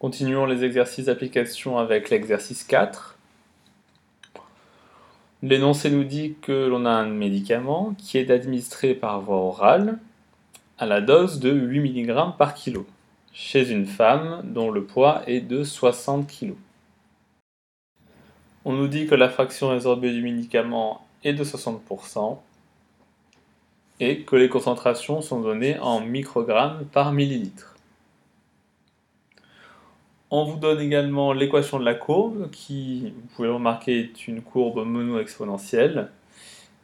Continuons les exercices d'application avec l'exercice 4. L'énoncé nous dit que l'on a un médicament qui est administré par voie orale à la dose de 8 mg par kilo chez une femme dont le poids est de 60 kg. On nous dit que la fraction résorbée du médicament est de 60% et que les concentrations sont données en microgrammes par millilitre. On vous donne également l'équation de la courbe, qui, vous pouvez remarquer, est une courbe mono-exponentielle.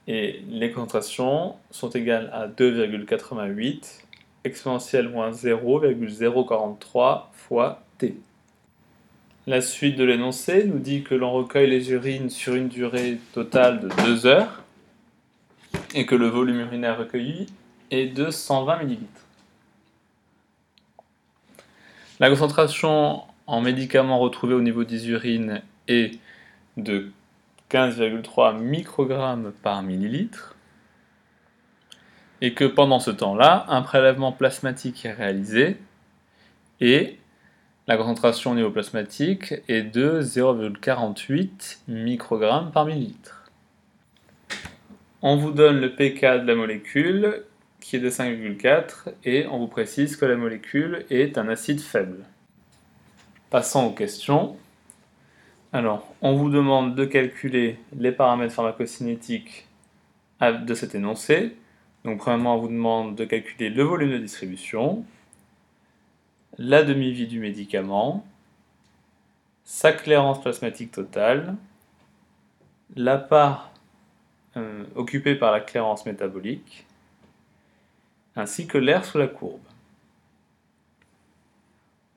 Et les concentrations sont égales à 2,88 exponentielle moins 0,043 fois t. La suite de l'énoncé nous dit que l'on recueille les urines sur une durée totale de 2 heures et que le volume urinaire recueilli est de 120 ml. La concentration en médicaments retrouvés au niveau des urines est de 15,3 microgrammes par millilitre et que pendant ce temps-là, un prélèvement plasmatique est réalisé et la concentration au niveau plasmatique est de 0,48 microgrammes par millilitre. On vous donne le pK de la molécule qui est de 5,4 et on vous précise que la molécule est un acide faible. Passons aux questions. Alors, on vous demande de calculer les paramètres pharmacocinétiques de cet énoncé. Donc, premièrement, on vous demande de calculer le volume de distribution, la demi-vie du médicament, sa clairance plasmatique totale, la part euh, occupée par la clairance métabolique, ainsi que l'air sous la courbe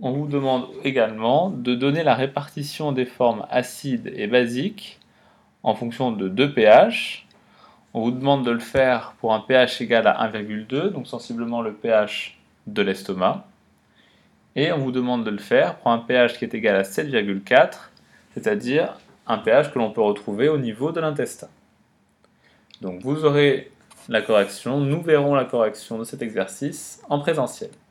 on vous demande également de donner la répartition des formes acides et basiques en fonction de deux pH. On vous demande de le faire pour un pH égal à 1,2, donc sensiblement le pH de l'estomac. Et on vous demande de le faire pour un pH qui est égal à 7,4, c'est-à-dire un pH que l'on peut retrouver au niveau de l'intestin. Donc vous aurez la correction, nous verrons la correction de cet exercice en présentiel.